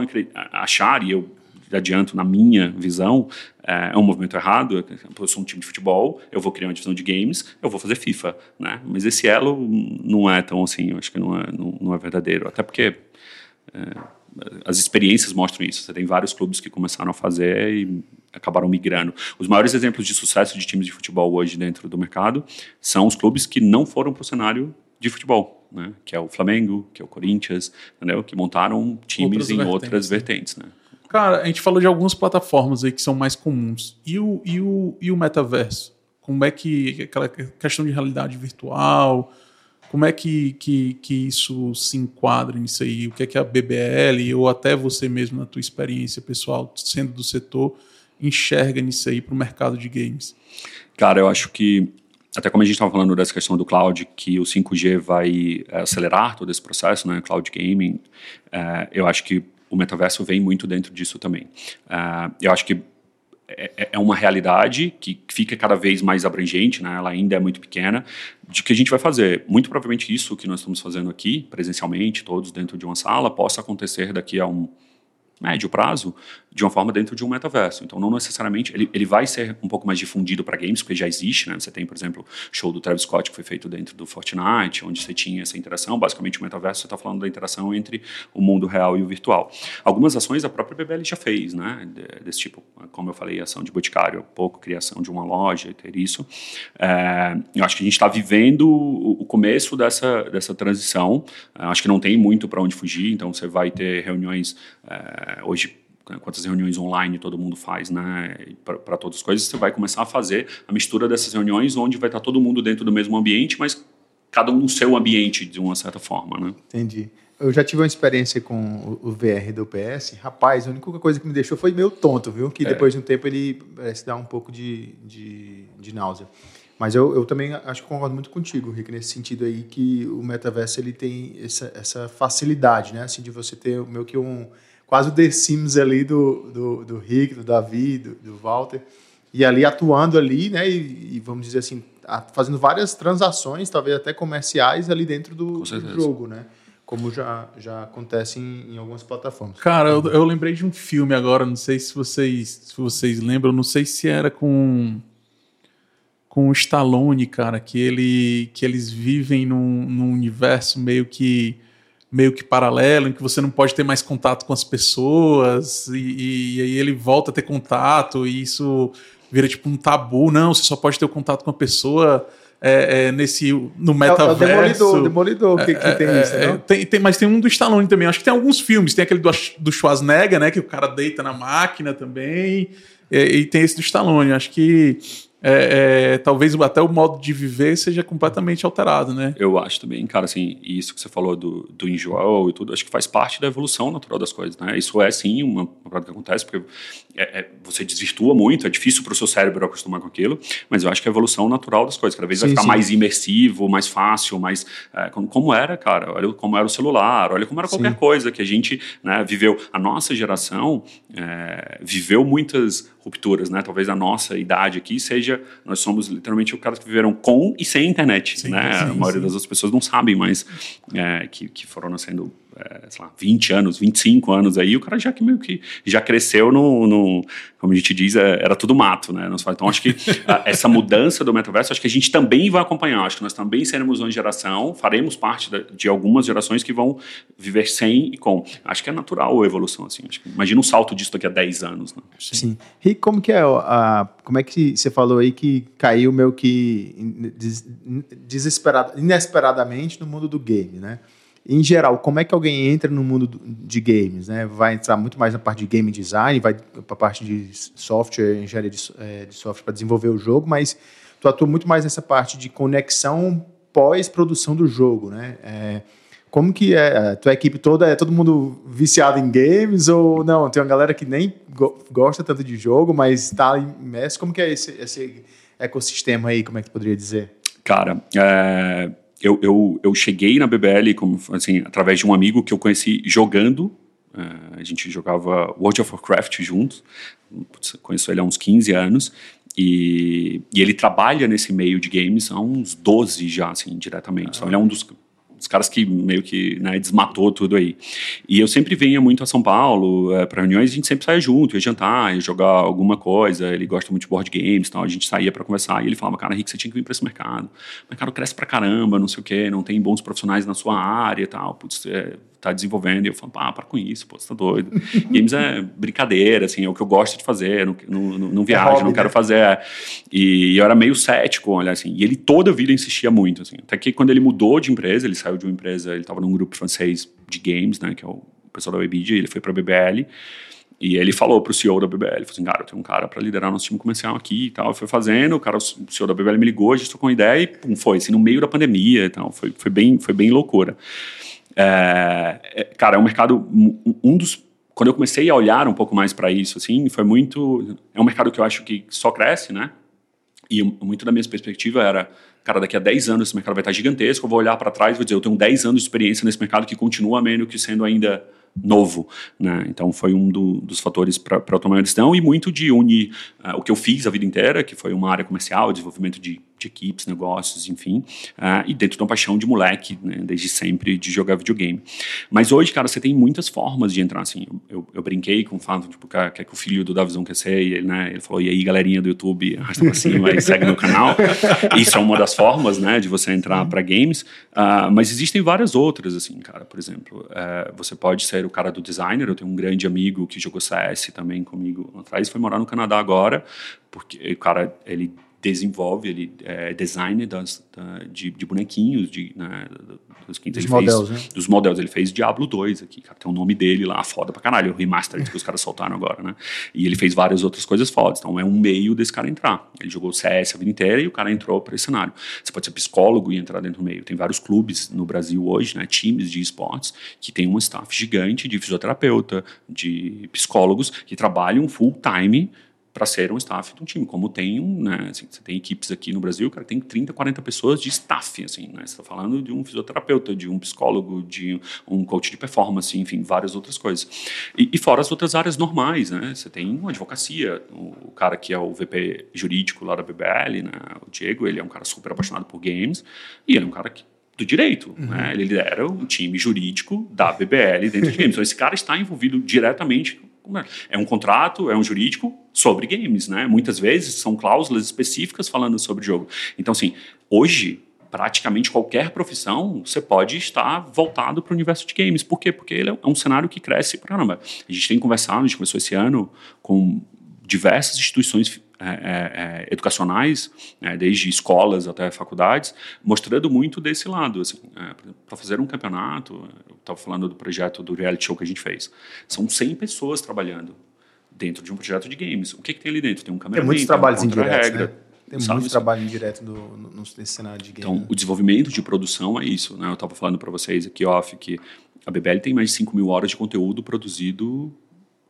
achar, e eu adianto na minha visão, é, é um movimento errado. Eu sou um time de futebol, eu vou criar uma divisão de games, eu vou fazer FIFA, né? Mas esse elo não é tão assim, eu acho que não é, não, não é verdadeiro. Até porque é, as experiências mostram isso. Você tem vários clubes que começaram a fazer e acabaram migrando. Os maiores exemplos de sucesso de times de futebol hoje dentro do mercado são os clubes que não foram para o cenário de futebol, né? que é o Flamengo, que é o Corinthians, entendeu? que montaram times outras em vertentes, outras vertentes. Né?
Cara, a gente falou de algumas plataformas aí que são mais comuns. E o, e o, e o metaverso? Como é que aquela questão de realidade virtual, como é que, que, que isso se enquadra nisso aí? O que é que a BBL ou até você mesmo na tua experiência pessoal, sendo do setor, enxerga nisso aí para o mercado de games?
Cara, eu acho que até como a gente estava falando dessa questão do cloud, que o 5G vai eh, acelerar todo esse processo, né, cloud gaming, uh, eu acho que o metaverso vem muito dentro disso também. Uh, eu acho que é, é, é uma realidade que fica cada vez mais abrangente, né? ela ainda é muito pequena, de que a gente vai fazer. Muito provavelmente isso que nós estamos fazendo aqui, presencialmente, todos dentro de uma sala, possa acontecer daqui a um médio prazo de uma forma dentro de um metaverso. Então, não necessariamente ele, ele vai ser um pouco mais difundido para games, porque já existe, né? Você tem, por exemplo, show do Travis Scott que foi feito dentro do Fortnite, onde você tinha essa interação. Basicamente, o metaverso você está falando da interação entre o mundo real e o virtual. Algumas ações a própria BBL já fez, né? Desse tipo, como eu falei, ação de boticário, pouco criação de uma loja, ter isso. É, eu acho que a gente está vivendo o começo dessa dessa transição. acho que não tem muito para onde fugir. Então, você vai ter reuniões é, hoje né, quantas reuniões online todo mundo faz, né, para todas as coisas, você vai começar a fazer a mistura dessas reuniões onde vai estar todo mundo dentro do mesmo ambiente, mas cada um no seu ambiente, de uma certa forma, né?
Entendi. Eu já tive uma experiência com o VR do PS. Rapaz, a única coisa que me deixou foi meio tonto, viu? Que é. depois de um tempo ele parece dar um pouco de, de, de náusea. Mas eu, eu também acho que concordo muito contigo, Rick, nesse sentido aí que o metaverso ele tem essa, essa facilidade, né? Assim, de você ter meio que um quase o The Sims ali do, do, do Rick, do Davi, do, do Walter, e ali atuando ali, né, e, e, vamos dizer assim, fazendo várias transações, talvez até comerciais ali dentro do, do jogo, né. como já, já acontece em, em algumas plataformas.
Cara, eu, eu, lembrei de um filme agora, não sei se vocês, se vocês lembram, não sei se era com com o Stallone, cara, que ele que eles vivem num, num universo meio que meio que paralelo, em que você não pode ter mais contato com as pessoas, e, e, aí ele volta a ter contato, e isso vira tipo um tabu, não, você só pode ter o contato com a pessoa é, é, nesse no metaverso. É,
o Demolidor, Demolidor que, que é, tem isso,
é, tem, tem, Mas tem um do Stallone também. Acho que tem alguns filmes. Tem aquele do, do Schwarzenegger, né? Que o cara deita na máquina também. E, e tem esse do Stallone. Acho que é, é, talvez até o modo de viver seja completamente alterado, né?
Eu acho também, cara, assim, isso que você falou do, do enjoal e tudo, acho que faz parte da evolução natural das coisas, né? Isso é, sim, uma, uma coisa que acontece, porque é, é, você desvirtua muito, é difícil para o seu cérebro acostumar com aquilo, mas eu acho que é a evolução natural das coisas, cada vez sim, vai ficar sim. mais imersivo, mais fácil, mais... É, como, como, era, cara, olha como era o celular, olha como era qualquer sim. coisa que a gente né, viveu. A nossa geração é, viveu muitas rupturas, né? Talvez a nossa idade aqui seja, nós somos literalmente os caras que viveram com e sem internet, sim, né? Sim, a maioria sim. das outras pessoas não sabem, mas é, que, que foram nascendo é, sei lá, 20 anos, 25 anos aí, o cara já que meio que já cresceu no, no como a gente diz, é, era tudo mato, né? Então acho que a, essa mudança do metaverso, acho que a gente também vai acompanhar, acho que nós também seremos uma geração, faremos parte da, de algumas gerações que vão viver sem e com. Acho que é natural a evolução, assim. Que, imagina um salto disso daqui a 10 anos, né?
Sim. E como que é a, como é que você falou aí que caiu meio que desesperado, inesperadamente no mundo do game, né? Em geral, como é que alguém entra no mundo de games? Né? Vai entrar muito mais na parte de game design, vai para a parte de software, engenharia de, é, de software para desenvolver o jogo, mas tu atua muito mais nessa parte de conexão pós-produção do jogo, né? É, como que é? A tua equipe toda é todo mundo viciado em games ou não? Tem uma galera que nem go gosta tanto de jogo, mas está imerso. Como que é esse, esse ecossistema aí? Como é que tu poderia dizer?
Cara, é eu, eu, eu cheguei na BBL como, assim, através de um amigo que eu conheci jogando. Uh, a gente jogava World of Warcraft juntos. Conheço ele há uns 15 anos. E, e, ele trabalha nesse meio de games há uns 12 já, assim, diretamente. Então, ele é um dos os caras que meio que né, desmatou tudo aí. E eu sempre vinha muito a São Paulo é, para reuniões, a gente sempre saía junto, ia jantar, ia jogar alguma coisa. Ele gosta muito de board games, então a gente saía para conversar. E ele falava, cara, Rick, você tinha que vir para esse mercado. O mercado cresce pra caramba, não sei o quê, não tem bons profissionais na sua área tal. Putz, é, tá desenvolvendo. E eu falo, ah, para com isso, pô, você tá doido. [laughs] Games é brincadeira, assim, é o que eu gosto de fazer, não, não, não, não viajo, é hobby, não quero né? fazer. E eu era meio cético, olha, assim. E ele toda a vida insistia muito, assim. Até que quando ele mudou de empresa, ele saiu de uma empresa, ele estava num grupo francês de games, né, que é o pessoal da Webidia, ele foi para a BBL. E ele falou pro CEO da BBL, falou assim, cara, eu tenho um cara para liderar nosso time comercial aqui e tal. Fui fazendo, o cara, o CEO da BBL me ligou, a gente trocou uma ideia e pum, foi, assim, no meio da pandemia e tal. Foi, foi, bem, foi bem loucura. É, é, cara, é um mercado, um dos quando eu comecei a olhar um pouco mais para isso, assim, foi muito. É um mercado que eu acho que só cresce, né? E muito da minha perspectiva era, cara, daqui a 10 anos esse mercado vai estar gigantesco, eu vou olhar para trás e vou dizer, eu tenho 10 anos de experiência nesse mercado que continua menos que sendo ainda novo, né? Então foi um do, dos fatores para eu tomar uma decisão e muito de unir uh, o que eu fiz a vida inteira, que foi uma área comercial, desenvolvimento de de equipes, negócios, enfim, uh, e dentro de uma paixão de moleque, né, desde sempre, de jogar videogame. Mas hoje, cara, você tem muitas formas de entrar, assim, eu, eu brinquei com o fato, tipo, que, que, que o filho do Davizão quer ser, e ele, né, ele falou, e aí, galerinha do YouTube, arrasta pra cima e segue meu canal. [laughs] Isso é uma das formas, né, de você entrar para games, uh, mas existem várias outras, assim, cara, por exemplo, uh, você pode ser o cara do designer, eu tenho um grande amigo que jogou CS também comigo atrás, foi morar no Canadá agora, porque o cara, ele desenvolve, ele é designer das, da, de, de, bonequinhos, de, né, dos,
dos modelos, fez,
né? Dos modelos. Ele fez Diablo 2 aqui, cara, tem o nome dele lá, foda pra caralho, o remaster que os caras soltaram agora, né? E ele fez várias outras coisas fodas, então é um meio desse cara entrar. Ele jogou CS a vida inteira e o cara entrou para esse cenário. Você pode ser psicólogo e entrar dentro do meio. Tem vários clubes no Brasil hoje, né, times de esportes, que tem um staff gigante de fisioterapeuta, de psicólogos, que trabalham full time para ser um staff de um time, como tem um, né, assim, você tem equipes aqui no Brasil, cara, tem 30, 40 pessoas de staff, assim, né, você está falando de um fisioterapeuta, de um psicólogo, de um coach de performance, enfim, várias outras coisas. E, e fora as outras áreas normais, né, você tem uma advocacia, o, cara que é o VP jurídico lá da BBL, né, o Diego, ele é um cara super apaixonado por games, e ele é um cara que do direito. Uhum. Né? Ele lidera o time jurídico da BBL dentro de games. [laughs] Então, esse cara está envolvido diretamente. É um contrato, é um jurídico sobre games, né? Muitas vezes são cláusulas específicas falando sobre jogo. Então, assim, hoje, praticamente qualquer profissão, você pode estar voltado para o universo de games. Por quê? Porque ele é um cenário que cresce para caramba. A gente tem conversado, a gente começou esse ano com diversas instituições é, é, é, educacionais, né, desde escolas até faculdades, mostrando muito desse lado. Assim, é, para fazer um campeonato, eu estava falando do projeto do reality show que a gente fez, são 100 pessoas trabalhando dentro de um projeto de games. O que, que tem ali dentro? Tem um cameraman,
tem muitos trabalhos
tem
indiretos, né? Tem sabe, muito trabalho indireto no, no, nesse cenário de
games. Então, o desenvolvimento de produção é isso. Né? Eu estava falando para vocês aqui off que a BBL tem mais de 5 mil horas de conteúdo produzido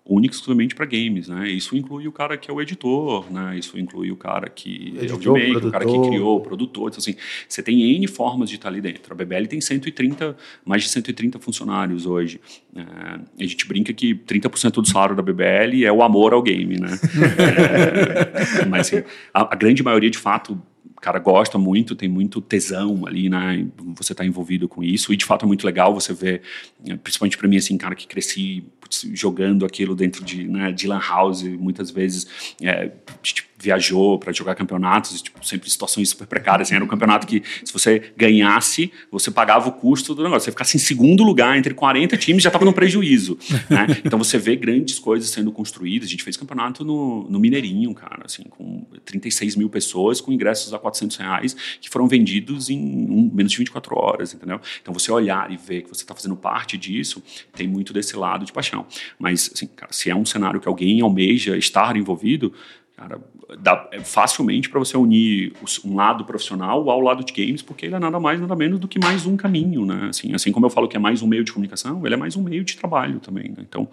única exclusivamente para games, né? Isso inclui o cara que é o editor, né? Isso inclui o cara que editor, é o maker, o cara que criou, o produtor. Então, assim, você tem N formas de estar ali dentro. A BBL tem 130, mais de 130 funcionários hoje. É, a gente brinca que 30% do salário da BBL é o amor ao game, né? [laughs] é, mas, assim, a, a grande maioria, de fato, cara gosta muito, tem muito tesão ali, né? Você está envolvido com isso. E de fato é muito legal você ver, eh, principalmente para mim, assim, cara que cresci jogando aquilo dentro de, né, de Lan House, muitas vezes. É, tipo, viajou para jogar campeonatos, tipo, sempre situações super precárias. Assim, era um campeonato que, se você ganhasse, você pagava o custo do negócio. Você ficasse em segundo lugar entre 40 times, já estava no prejuízo. Né? [laughs] Então você vê grandes coisas sendo construídas. A gente fez campeonato no, no Mineirinho, cara, assim, com 36 mil pessoas, com ingressos a 400 reais, que foram vendidos em um, menos de 24 horas, entendeu? Então você olhar e ver que você está fazendo parte disso, tem muito desse lado de paixão. Mas, assim, cara, se é um cenário que alguém almeja estar envolvido, Cara, dá é facilmente para você unir um lado profissional ao lado de games, porque ele é nada mais, nada menos do que mais um caminho, né? Assim, assim como eu falo que é mais um meio de comunicação, ele é mais um meio de trabalho também, né? Então,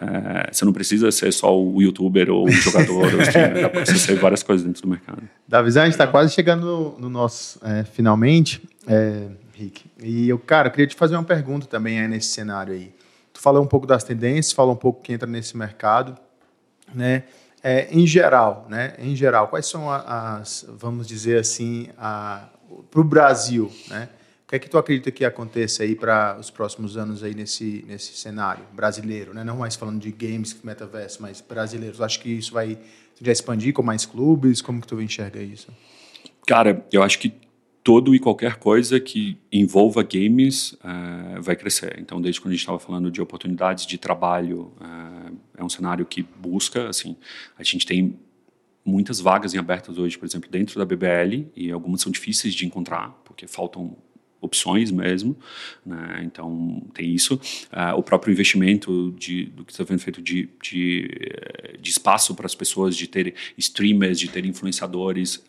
é, você não precisa ser só o youtuber ou o jogador, ou streamer, dá você ser várias coisas dentro do mercado.
Davi, a gente está quase chegando no, no nosso, é, finalmente, é, Rick. E eu, cara, queria te fazer uma pergunta também aí nesse cenário aí. Tu falou um pouco das tendências, falou um pouco que entra nesse mercado, né? É, em geral, né? Em geral, quais são as, vamos dizer assim, para o Brasil, né? O que é que tu acredita que aconteça aí para os próximos anos aí nesse, nesse cenário brasileiro, né? Não mais falando de games, metaverso, mas brasileiros. Acho que isso vai já expandir com mais clubes. Como que tu enxerga isso?
Cara, eu acho que todo e qualquer coisa que envolva games uh, vai crescer. Então, desde quando a gente estava falando de oportunidades de trabalho, uh, é um cenário que busca, assim, a gente tem muitas vagas em abertas hoje, por exemplo, dentro da BBL, e algumas são difíceis de encontrar, porque faltam opções mesmo, né? então tem isso. Uh, o próprio investimento de, do que está sendo feito de, de, de espaço para as pessoas, de ter streamers, de ter influenciadores,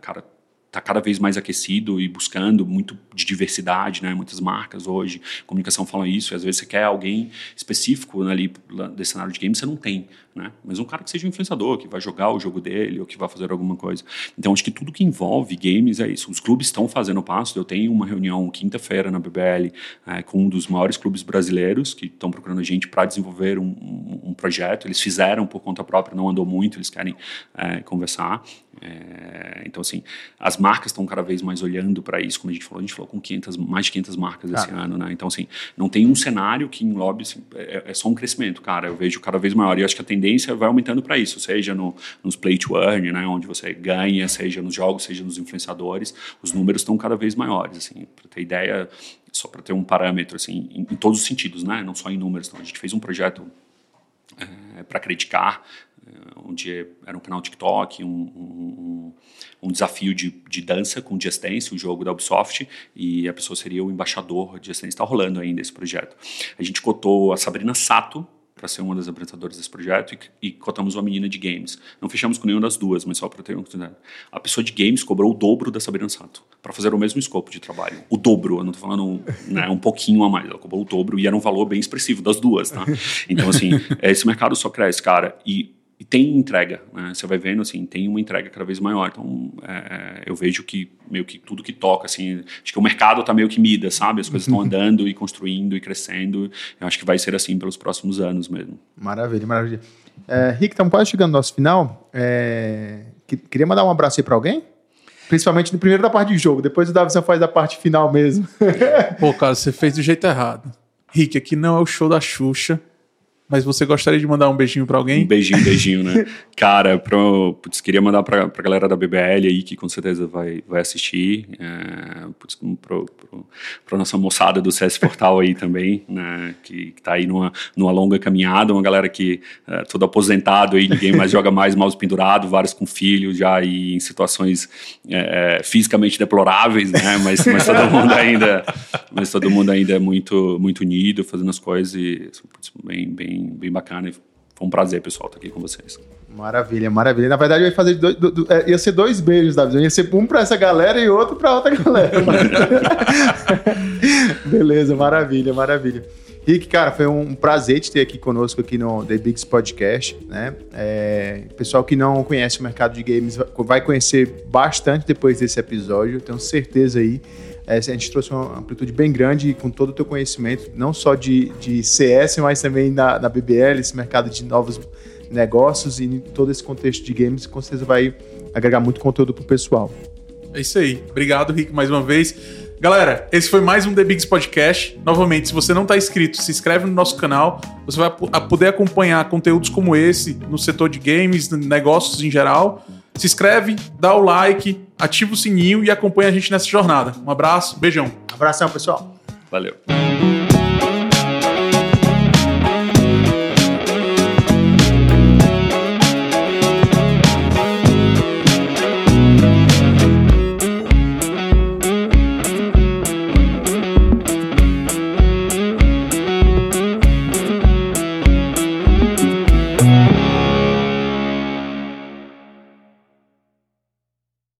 cara, está cada vez mais aquecido e buscando muito de diversidade, né? Muitas marcas hoje, comunicação fala isso, e às vezes você quer alguém específico ali desse cenário de games, você não tem, né? Mas um cara que seja um influenciador, que vai jogar o jogo dele ou que vai fazer alguma coisa. Então acho que tudo que envolve games é isso. Os clubes estão fazendo passo. Eu tenho uma reunião quinta-feira na BBL é, com um dos maiores clubes brasileiros que estão procurando a gente para desenvolver um, um, um, projeto. Eles fizeram por conta própria, não andou muito, eles querem é, conversar. É, então, assim, as marcas estão cada vez mais olhando para isso, como a gente falou, a gente falou com 500, mais de 500 marcas esse ano, né? Então, assim, não tem um cenário que englobe, assim, é, é, só um crescimento, cara. Eu vejo cada vez maior. E acho que a tendência vai aumentando para isso, seja no, nos play to earn, né? Onde você ganha, seja nos jogos, seja nos influenciadores, os números estão cada vez maiores, assim. Para ter ideia, só para ter um parâmetro, assim, em, em, todos os sentidos, né? Não só em números. Então, a gente fez um projeto é, para criticar onde era um canal TikTok, um, um, um desafio de, de, dança com Just Dance, o jogo da Ubisoft, e a pessoa seria o embaixador de Just Dance. Está rolando ainda esse projeto. A gente cotou a Sabrina Sato, para ser uma das apresentadoras desse projeto e, e cotamos uma menina de games. Não fechamos com nenhuma das duas, mas só para ter uma oportunidade. A pessoa de games cobrou o dobro da Sabrina Sato para fazer o mesmo escopo de trabalho. O dobro, eu não estou falando né, um pouquinho a mais, ela cobrou o dobro e era um valor bem expressivo das duas, tá? Então, assim, [laughs] esse mercado só cresce, cara, e e tem entrega, né? Você vai vendo, assim, tem uma entrega cada vez maior. Então, é, eu vejo que meio que tudo que toca, assim, acho que o mercado está meio que mida, sabe? As coisas estão [laughs] andando e construindo e crescendo. Eu acho que vai ser assim pelos próximos anos mesmo.
Maravilha, maravilha. É, Rick, estamos quase chegando no nosso final. É, queria mandar um abraço aí para alguém? Principalmente no primeiro da parte de jogo, depois o Davison faz a parte final mesmo.
Pô, cara, você fez do jeito errado. Rick, aqui não é o show da Xuxa. Mas você gostaria de mandar um beijinho para alguém?
Um beijinho, beijinho, né? [laughs] Cara, pro, putz, queria mandar pra, pra galera da BBL aí, que com certeza vai, vai assistir. É, putz, pro, pro, pra nossa moçada do CS Portal aí também, né? Que, que tá aí numa, numa longa caminhada. Uma galera que é todo aposentado aí, ninguém mais joga mais mouse pendurado, vários com filhos já aí em situações é, é, fisicamente deploráveis, né? Mas, mas todo mundo ainda mas todo mundo ainda é muito, muito unido, fazendo as coisas e putz, bem, bem bem, bacana. E foi um prazer, pessoal, estar aqui com vocês.
Maravilha, maravilha. Na verdade, eu ia fazer dois, do, do, é, ia ser dois beijos, Davi. Ia ser um para essa galera e outro para outra galera. [laughs] Beleza, maravilha, maravilha. Rick, cara, foi um prazer te ter aqui conosco aqui no The Bigs Podcast, né? É, pessoal que não conhece o mercado de games vai conhecer bastante depois desse episódio, tenho certeza aí. É, a gente trouxe uma amplitude bem grande com todo o teu conhecimento, não só de, de CS, mas também na, na BBL, esse mercado de novos negócios e todo esse contexto de games, com certeza vai agregar muito conteúdo pro pessoal.
É isso aí. Obrigado, Rick, mais uma vez. Galera, esse foi mais um The Bigs Podcast. Novamente, se você não está inscrito, se inscreve no nosso canal. Você vai poder acompanhar conteúdos como esse no setor de games, negócios em geral. Se inscreve, dá o like, ativa o sininho e acompanha a gente nessa jornada. Um abraço, beijão.
Abração, pessoal.
Valeu.